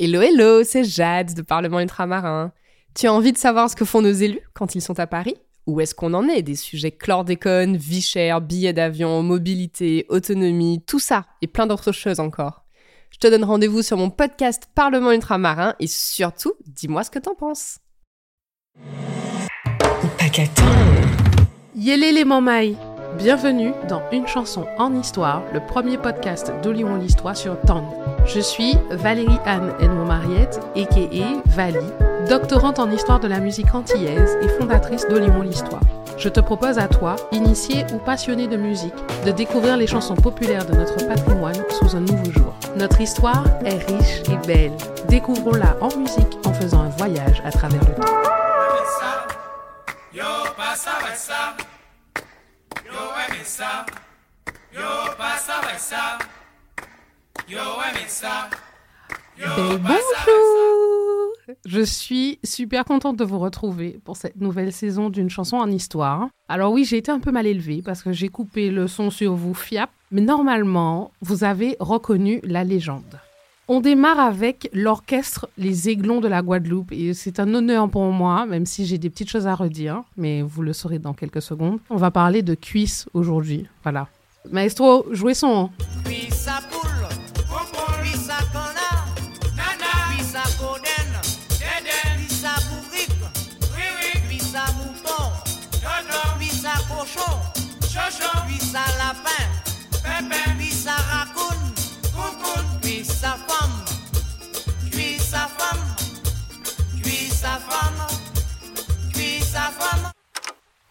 Hello, hello, c'est Jade de Parlement Ultramarin. Tu as envie de savoir ce que font nos élus quand ils sont à Paris? Où est-ce qu'on en est Des sujets chlordécone, vie chère, billets d'avion, mobilité, autonomie, tout ça et plein d'autres choses encore? Je te donne rendez-vous sur mon podcast Parlement Ultramarin et surtout, dis-moi ce que t'en penses. Yélé les mamailles Bienvenue dans Une chanson en histoire, le premier podcast de Lyon l'Histoire sur Tang. Je suis Valérie Anne Edmond Mariette, a.k.a. Vali, doctorante en histoire de la musique antillaise et fondatrice d'Olimon l'Histoire. Je te propose à toi, initié ou passionné de musique, de découvrir les chansons populaires de notre patrimoine sous un nouveau jour. Notre histoire est riche et belle. Découvrons-la en musique en faisant un voyage à travers le temps. Bonjour Je suis super contente de vous retrouver pour cette nouvelle saison d'une chanson en histoire. Alors oui, j'ai été un peu mal élevée parce que j'ai coupé le son sur vous fiap, mais normalement, vous avez reconnu la légende. On démarre avec l'orchestre Les Aiglons de la Guadeloupe et c'est un honneur pour moi, même si j'ai des petites choses à redire, mais vous le saurez dans quelques secondes. On va parler de cuisse aujourd'hui. Voilà. Maestro, jouez son.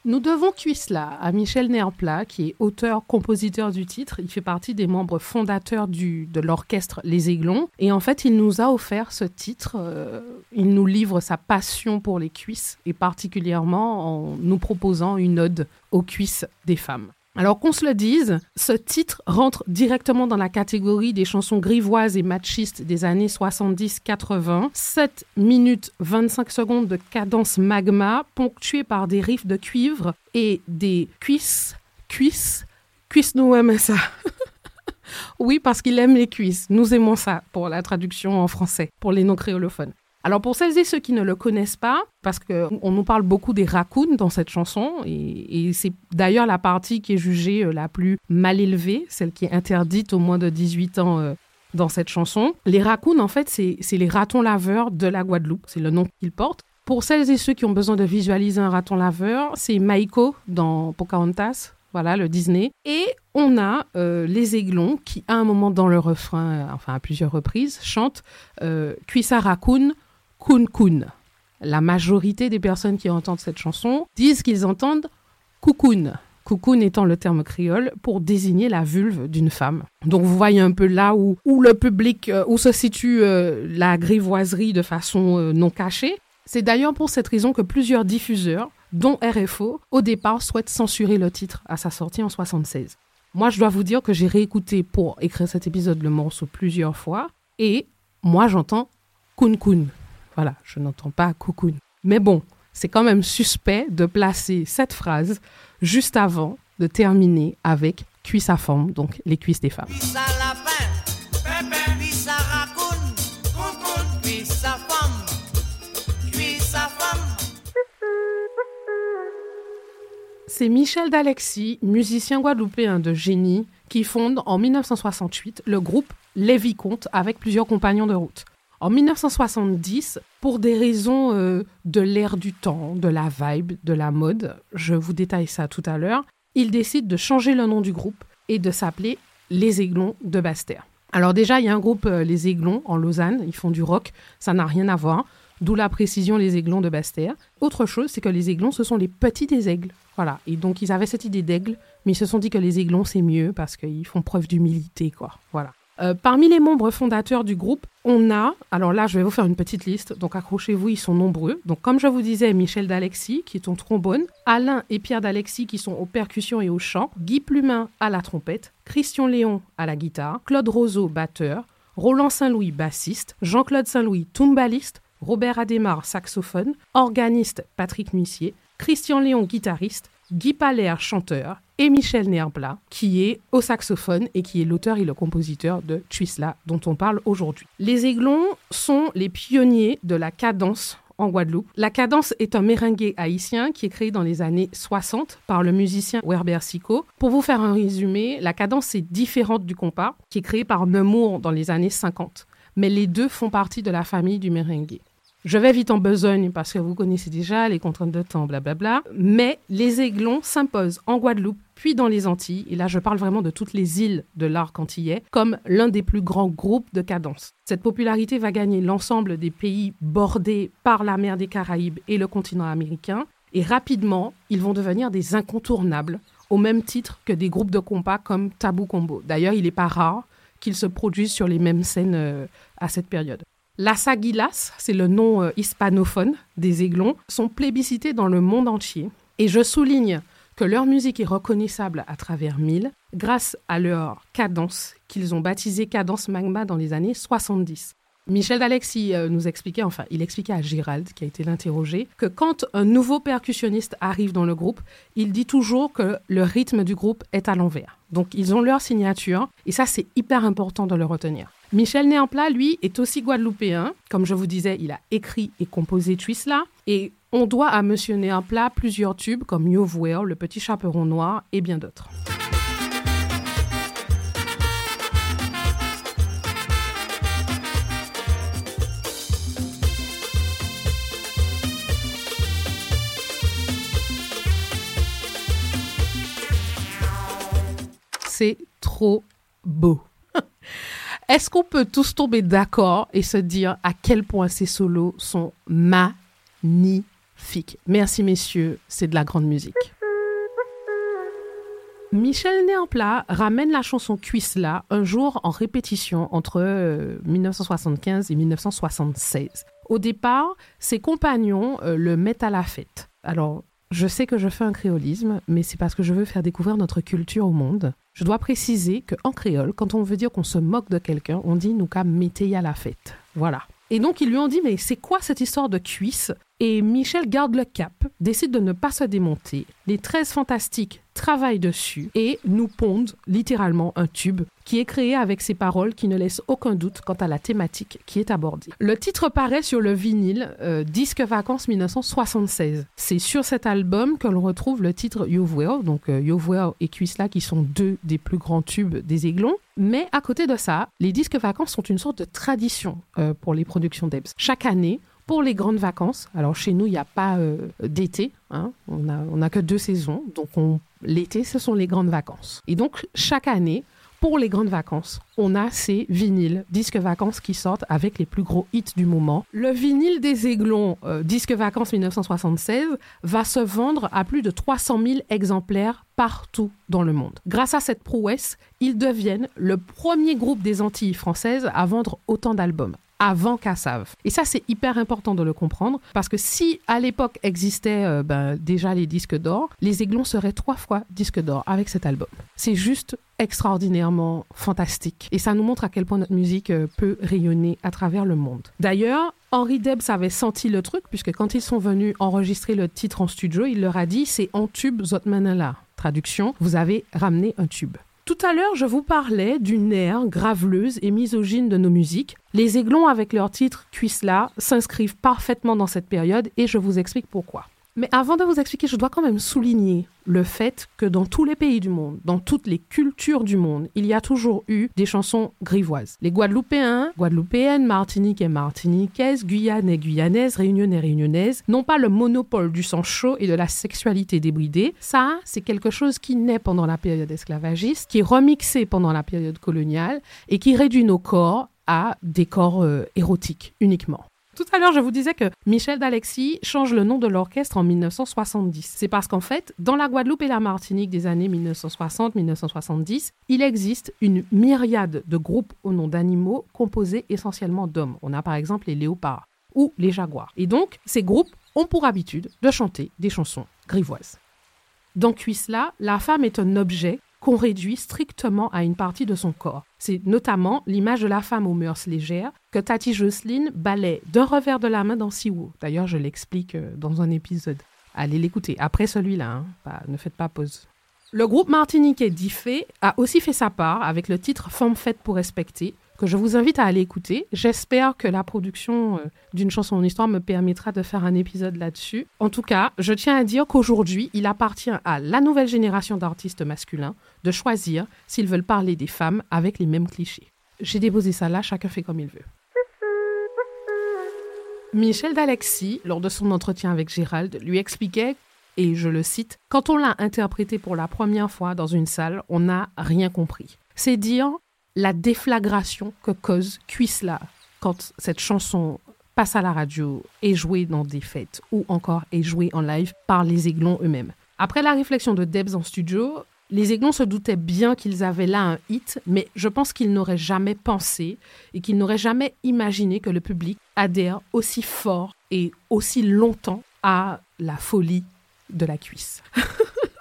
Nous devons Cuisla à Michel Nerpla, qui est auteur-compositeur du titre. Il fait partie des membres fondateurs du, de l'orchestre Les Aiglons. Et en fait, il nous a offert ce titre. Euh, il nous livre sa passion pour les cuisses, et particulièrement en nous proposant une ode aux cuisses des femmes. Alors qu'on se le dise, ce titre rentre directement dans la catégorie des chansons grivoises et machistes des années 70-80. 7 minutes 25 secondes de cadence magma ponctuée par des riffs de cuivre et des cuisses, cuisses, cuisses nous aimons ça. oui, parce qu'il aime les cuisses. Nous aimons ça pour la traduction en français, pour les non-créolophones. Alors pour celles et ceux qui ne le connaissent pas, parce qu'on nous parle beaucoup des raccoons dans cette chanson, et, c'est d'ailleurs la partie qui est jugée euh, la plus mal élevée, celle qui est interdite au moins de 18 ans euh, dans cette chanson. Les raccoons, en fait, c'est les ratons laveurs de la Guadeloupe, c'est le nom qu'ils portent. Pour celles et ceux qui ont besoin de visualiser un raton laveur, c'est Maiko dans Pocahontas, voilà, le Disney. Et on a euh, les aiglons qui, à un moment dans le refrain, enfin à plusieurs reprises, chantent Cuissa raccoon, Kun Kun. La majorité des personnes qui entendent cette chanson disent qu'ils entendent Kukun. Kukun étant le terme créole pour désigner la vulve d'une femme. Donc vous voyez un peu là où, où le public, euh, où se situe euh, la grivoiserie de façon euh, non cachée. C'est d'ailleurs pour cette raison que plusieurs diffuseurs, dont RFO, au départ souhaitent censurer le titre à sa sortie en 76. Moi, je dois vous dire que j'ai réécouté pour écrire cet épisode le morceau plusieurs fois et moi j'entends Kun Kun. Voilà, je n'entends pas cocoon. Mais bon, c'est quand même suspect de placer cette phrase juste avant de terminer avec cuisse à femme, donc les cuisses des femmes. C'est Michel D'Alexis, musicien guadeloupéen de génie, qui fonde en 1968 le groupe Les Vicomtes avec plusieurs compagnons de route. En 1970, pour des raisons euh, de l'ère du temps, de la vibe, de la mode, je vous détaille ça tout à l'heure, il décide de changer le nom du groupe et de s'appeler Les Aiglons de Bastère. Alors déjà, il y a un groupe euh, Les Aiglons en Lausanne, ils font du rock, ça n'a rien à voir, d'où la précision Les Aiglons de Bastère. Autre chose, c'est que les Aiglons, ce sont les petits des aigles. Voilà, et donc ils avaient cette idée d'aigle, mais ils se sont dit que les Aiglons, c'est mieux parce qu'ils font preuve d'humilité, quoi. Voilà. Euh, parmi les membres fondateurs du groupe, on a, alors là je vais vous faire une petite liste, donc accrochez-vous, ils sont nombreux. Donc comme je vous disais, Michel D'Alexis qui est au trombone, Alain et Pierre D'Alexis qui sont aux percussions et au chant, Guy Plumin à la trompette, Christian Léon à la guitare, Claude Roseau batteur, Roland Saint-Louis bassiste, Jean-Claude Saint-Louis tumbaliste, Robert Adémar saxophone, organiste Patrick Mussier, Christian Léon guitariste, Guy Palais, chanteur, et Michel Nerbla, qui est au saxophone et qui est l'auteur et le compositeur de Tuisla, dont on parle aujourd'hui. Les Aiglons sont les pionniers de la cadence en Guadeloupe. La cadence est un merengue haïtien qui est créé dans les années 60 par le musicien Werber Sico. Pour vous faire un résumé, la cadence est différente du compas, qui est créé par Nemours dans les années 50. Mais les deux font partie de la famille du merengue. Je vais vite en besogne parce que vous connaissez déjà les contraintes de temps, blablabla. Mais les aiglons s'imposent en Guadeloupe puis dans les Antilles, et là je parle vraiment de toutes les îles de l'arc comme l'un des plus grands groupes de cadence. Cette popularité va gagner l'ensemble des pays bordés par la mer des Caraïbes et le continent américain, et rapidement, ils vont devenir des incontournables, au même titre que des groupes de compas comme Tabou Combo. D'ailleurs, il n'est pas rare qu'ils se produisent sur les mêmes scènes euh, à cette période. Las Aguilas, c'est le nom euh, hispanophone des aiglons, sont plébiscités dans le monde entier. Et je souligne que leur musique est reconnaissable à travers mille grâce à leur cadence qu'ils ont baptisée Cadence Magma dans les années 70. Michel D'Alexis euh, nous expliquait, enfin, il expliquait à Gérald, qui a été l'interrogé, que quand un nouveau percussionniste arrive dans le groupe, il dit toujours que le rythme du groupe est à l'envers. Donc, ils ont leur signature, et ça, c'est hyper important de le retenir. Michel Néampla, lui, est aussi guadeloupéen. Comme je vous disais, il a écrit et composé Twistla. Et on doit à Monsieur Néampla plusieurs tubes comme Yo Le Petit Chaperon Noir et bien d'autres. C'est trop beau. Est-ce qu'on peut tous tomber d'accord et se dire à quel point ces solos sont magnifiques? Merci messieurs, c'est de la grande musique. Michel Néamplat ramène la chanson Cuisse-là un jour en répétition entre 1975 euh, et 1976. Au départ, ses compagnons euh, le mettent à la fête. Alors, je sais que je fais un créolisme, mais c'est parce que je veux faire découvrir notre culture au monde. Je dois préciser qu'en créole, quand on veut dire qu'on se moque de quelqu'un, on dit nous qu'à mettez à la fête. Voilà. Et donc ils lui ont dit mais c'est quoi cette histoire de cuisse? Et Michel garde le cap, décide de ne pas se démonter. Les 13 fantastiques travaillent dessus et nous pondent littéralement un tube qui est créé avec ces paroles qui ne laissent aucun doute quant à la thématique qui est abordée. Le titre paraît sur le vinyle euh, Disque Vacances 1976. C'est sur cet album que l'on retrouve le titre You've donc euh, et Cuisla qui sont deux des plus grands tubes des Aiglons. Mais à côté de ça, les disques vacances sont une sorte de tradition euh, pour les productions d'Ebs. Chaque année, pour les grandes vacances, alors chez nous, il n'y a pas euh, d'été, hein, on n'a que deux saisons, donc l'été, ce sont les grandes vacances. Et donc, chaque année, pour les grandes vacances, on a ces vinyles, disques vacances qui sortent avec les plus gros hits du moment. Le vinyle des Aiglons, euh, disque vacances 1976, va se vendre à plus de 300 000 exemplaires partout dans le monde. Grâce à cette prouesse, ils deviennent le premier groupe des Antilles françaises à vendre autant d'albums avant Cassav. Et ça, c'est hyper important de le comprendre parce que si à l'époque existaient euh, ben, déjà les disques d'or, les Aiglons seraient trois fois disques d'or avec cet album. C'est juste extraordinairement fantastique. Et ça nous montre à quel point notre musique euh, peut rayonner à travers le monde. D'ailleurs, Henri Debs avait senti le truc, puisque quand ils sont venus enregistrer le titre en studio, il leur a dit c'est en tube Zotmanala. Traduction, vous avez ramené un tube. Tout à l'heure, je vous parlais d'une ère graveleuse et misogyne de nos musiques. Les Aiglons, avec leur titre Cuisse-là, s'inscrivent parfaitement dans cette période et je vous explique pourquoi. Mais avant de vous expliquer, je dois quand même souligner le fait que dans tous les pays du monde, dans toutes les cultures du monde, il y a toujours eu des chansons grivoises. Les Guadeloupéens, Guadeloupéennes, Martinique et Martiniquaises, Guyane et Guyanaises, Réunionnais et Réunionnaises n'ont pas le monopole du sang chaud et de la sexualité débridée. Ça, c'est quelque chose qui naît pendant la période esclavagiste, qui est remixé pendant la période coloniale et qui réduit nos corps à des corps euh, érotiques uniquement. Tout à l'heure, je vous disais que Michel D'Alexis change le nom de l'orchestre en 1970. C'est parce qu'en fait, dans la Guadeloupe et la Martinique des années 1960-1970, il existe une myriade de groupes au nom d'animaux composés essentiellement d'hommes. On a par exemple les léopards ou les jaguars. Et donc, ces groupes ont pour habitude de chanter des chansons grivoises. Dans Cuisse-là, la femme est un objet qu'on réduit strictement à une partie de son corps. C'est notamment l'image de la femme aux mœurs légères que Tati Jocelyne balaie d'un revers de la main dans Siwo. D'ailleurs, je l'explique euh, dans un épisode Allez l'écouter. Après celui-là, hein. Ne faites pas pause. Le groupe martiniquais Diffé a aussi fait sa part avec le titre Femme faite pour respecter, que je vous invite à aller écouter. J'espère que la production euh, d'une chanson en histoire me permettra de faire un épisode là-dessus. En tout cas, je tiens à dire qu'aujourd'hui, il appartient à la nouvelle génération d'artistes masculins de choisir s'ils veulent parler des femmes avec les mêmes clichés. J'ai déposé ça là, chacun fait comme il veut. Michel d'Alexis, lors de son entretien avec Gérald, lui expliquait, et je le cite, Quand on l'a interprété pour la première fois dans une salle, on n'a rien compris. C'est dire la déflagration que cause Cuisla quand cette chanson passe à la radio, est jouée dans des fêtes ou encore est jouée en live par les Aiglons eux-mêmes. Après la réflexion de Debs en studio, les Aiglons se doutaient bien qu'ils avaient là un hit, mais je pense qu'ils n'auraient jamais pensé et qu'ils n'auraient jamais imaginé que le public adhère aussi fort et aussi longtemps à la folie de la cuisse.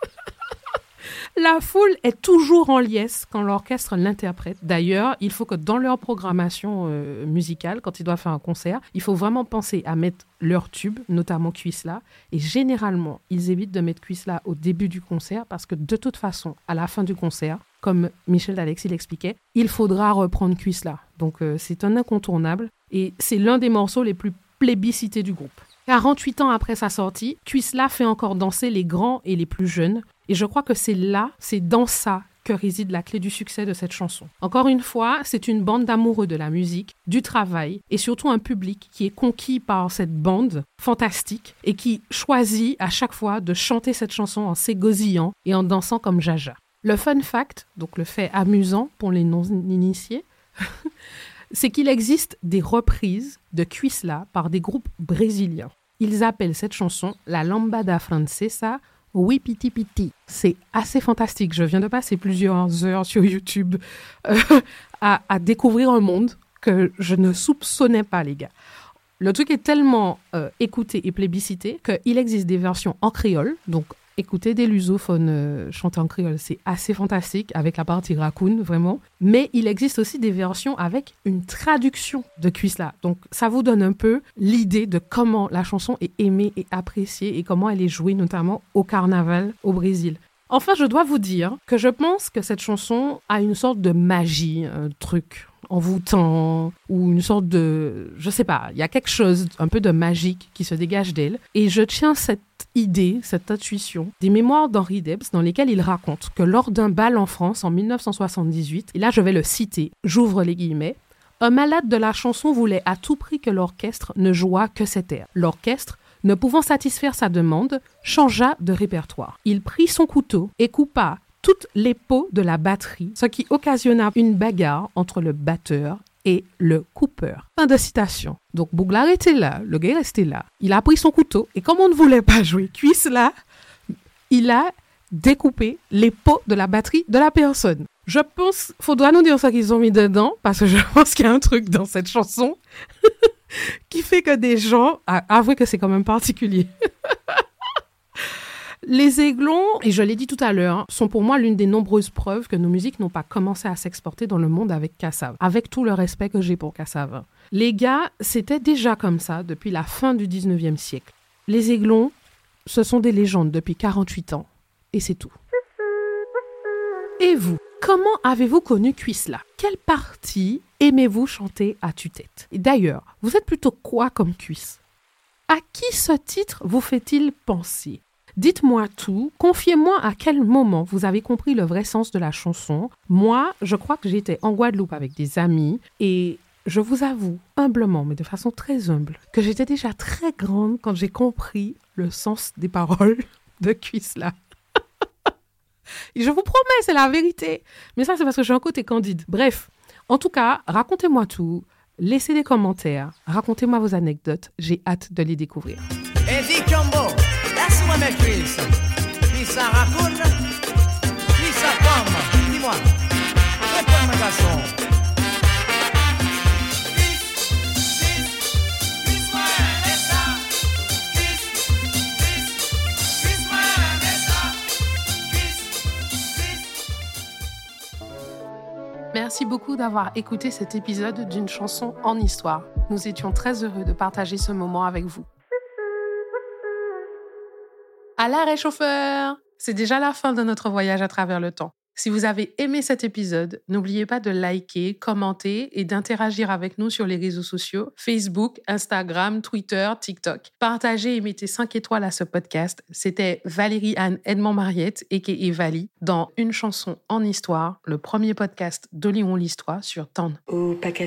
La foule est toujours en liesse quand l'orchestre l'interprète. D'ailleurs, il faut que dans leur programmation euh, musicale, quand ils doivent faire un concert, il faut vraiment penser à mettre leur tube, notamment Cuisla. Et généralement, ils évitent de mettre Cuisla au début du concert parce que de toute façon, à la fin du concert, comme Michel d'Alexis l'expliquait, il faudra reprendre Cuisla. Donc euh, c'est un incontournable et c'est l'un des morceaux les plus plébiscités du groupe. 48 ans après sa sortie, Cuisla fait encore danser les grands et les plus jeunes. Et je crois que c'est là, c'est dans ça que réside la clé du succès de cette chanson. Encore une fois, c'est une bande d'amoureux de la musique, du travail et surtout un public qui est conquis par cette bande fantastique et qui choisit à chaque fois de chanter cette chanson en s'égosillant et en dansant comme Jaja. Le fun fact, donc le fait amusant pour les non-initiés, c'est qu'il existe des reprises de Cuisla par des groupes brésiliens. Ils appellent cette chanson la lambada francesa oui, piti piti. C'est assez fantastique. Je viens de passer plusieurs heures sur YouTube euh, à, découvrir un monde que je ne soupçonnais pas, les gars. Le truc est tellement euh, écouté et plébiscité qu'il existe des versions en créole, donc Écoutez des lusophones euh, chanter en créole, c'est assez fantastique avec la partie raccoon, vraiment. Mais il existe aussi des versions avec une traduction de Cuisla. Donc ça vous donne un peu l'idée de comment la chanson est aimée et appréciée et comment elle est jouée notamment au carnaval au Brésil. Enfin, je dois vous dire que je pense que cette chanson a une sorte de magie, un truc envoûtant ou une sorte de, je sais pas, il y a quelque chose un peu de magique qui se dégage d'elle. Et je tiens cette idée, cette intuition, des mémoires d'Henri Debs dans lesquelles il raconte que lors d'un bal en France en 1978, et là je vais le citer, j'ouvre les guillemets, un malade de la chanson voulait à tout prix que l'orchestre ne jouât que cet air. L'orchestre, ne pouvant satisfaire sa demande, changea de répertoire. Il prit son couteau et coupa toutes les peaux de la batterie, ce qui occasionna une bagarre entre le batteur et le coupeur. Fin de citation. Donc Bouglar était là, le gars restait là. Il a pris son couteau et comme on ne voulait pas jouer cuisse là, il a découpé les peaux de la batterie de la personne. Je pense, faudra nous dire ça qu'ils ont mis dedans parce que je pense qu'il y a un truc dans cette chanson qui fait que des gens, avouez que c'est quand même particulier. Les aiglons, et je l'ai dit tout à l'heure, sont pour moi l'une des nombreuses preuves que nos musiques n'ont pas commencé à s'exporter dans le monde avec Kassav, avec tout le respect que j'ai pour Kassav. Les gars, c'était déjà comme ça depuis la fin du 19e siècle. Les aiglons, ce sont des légendes depuis 48 ans, et c'est tout. Et vous, comment avez-vous connu Cuisla? Quelle partie aimez-vous chanter à tue-tête? Et d'ailleurs, vous êtes plutôt quoi comme cuisse? À qui ce titre vous fait-il penser? Dites-moi tout, confiez-moi à quel moment vous avez compris le vrai sens de la chanson. Moi, je crois que j'étais en Guadeloupe avec des amis et je vous avoue, humblement, mais de façon très humble, que j'étais déjà très grande quand j'ai compris le sens des paroles de Cuisla. je vous promets, c'est la vérité. Mais ça, c'est parce que j'ai un côté candide. Bref, en tout cas, racontez-moi tout. Laissez des commentaires, racontez-moi vos anecdotes, j'ai hâte de les découvrir. Merci beaucoup d'avoir écouté cet épisode d'une chanson en histoire. Nous étions très heureux de partager ce moment avec vous. À la réchauffeur C'est déjà la fin de notre voyage à travers le temps. Si vous avez aimé cet épisode, n'oubliez pas de liker, commenter et d'interagir avec nous sur les réseaux sociaux Facebook, Instagram, Twitter, TikTok. Partagez et mettez 5 étoiles à ce podcast. C'était Valérie Anne Edmond-Mariette, et Vali, dans Une chanson en histoire, le premier podcast d'Olion l'Histoire sur TAN. Au paquet